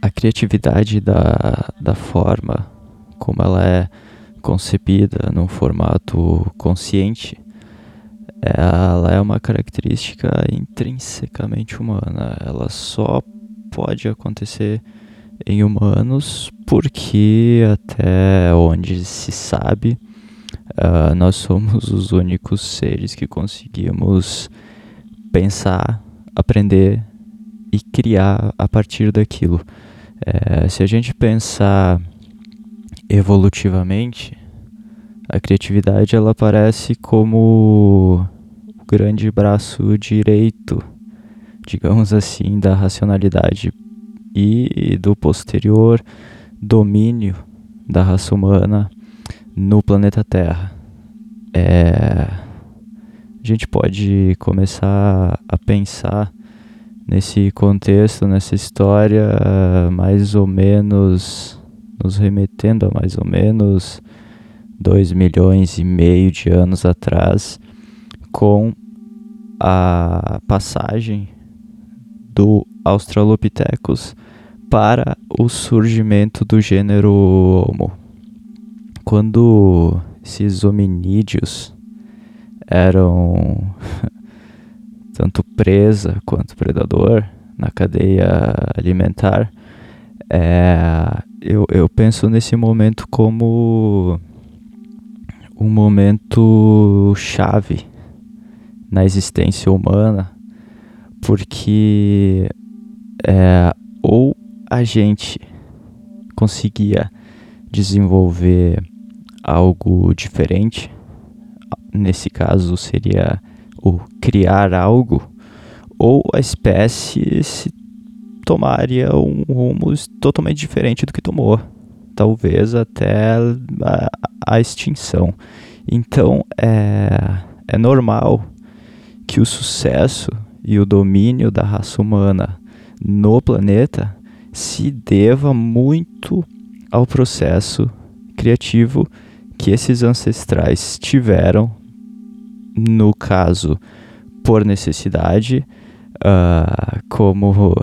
A criatividade da, da forma como ela é concebida num formato consciente, ela é uma característica intrinsecamente humana. Ela só pode acontecer em humanos porque, até onde se sabe, uh, nós somos os únicos seres que conseguimos pensar, aprender e criar a partir daquilo. É, se a gente pensar evolutivamente, a criatividade ela aparece como o grande braço direito, digamos assim, da racionalidade e do posterior domínio da raça humana no planeta Terra. É, a gente pode começar a pensar nesse contexto, nessa história, mais ou menos nos remetendo a mais ou menos dois milhões e meio de anos atrás, com a passagem do Australopithecus para o surgimento do gênero Homo. Quando esses hominídeos eram tanto presa quanto predador na cadeia alimentar, é, eu, eu penso nesse momento como um momento chave na existência humana, porque é, ou a gente conseguia desenvolver algo diferente, nesse caso seria o criar algo, ou a espécie se tomaria um rumo totalmente diferente do que tomou, talvez até a, a extinção. Então é, é normal que o sucesso e o domínio da raça humana no planeta se deva muito ao processo criativo que esses ancestrais tiveram, no caso por necessidade, uh, como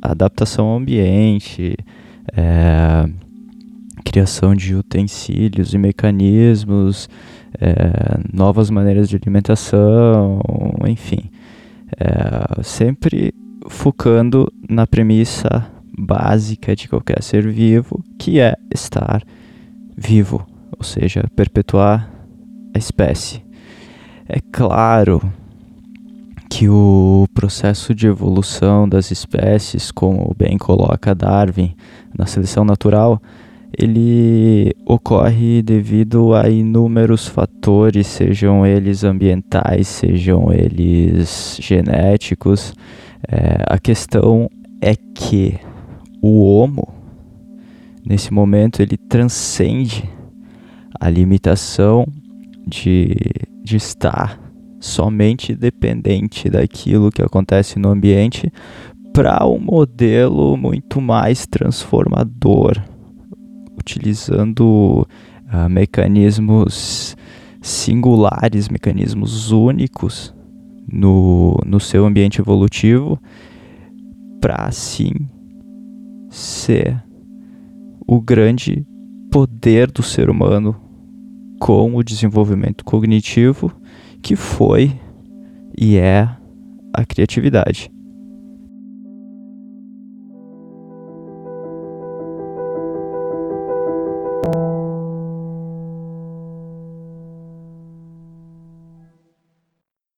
adaptação ao ambiente, é, criação de utensílios e mecanismos, é, novas maneiras de alimentação, enfim, é, sempre focando na premissa básica de qualquer ser vivo, que é estar vivo, ou seja, perpetuar a espécie. É claro que o processo de evolução das espécies, como bem coloca Darwin na seleção natural, ele ocorre devido a inúmeros fatores, sejam eles ambientais, sejam eles genéticos. É, a questão é que o Homo, nesse momento, ele transcende a limitação de, de estar somente dependente daquilo que acontece no ambiente para um modelo muito mais transformador, utilizando uh, mecanismos singulares, mecanismos únicos no, no seu ambiente evolutivo, para assim ser o grande poder do ser humano com o desenvolvimento cognitivo que foi e é a criatividade.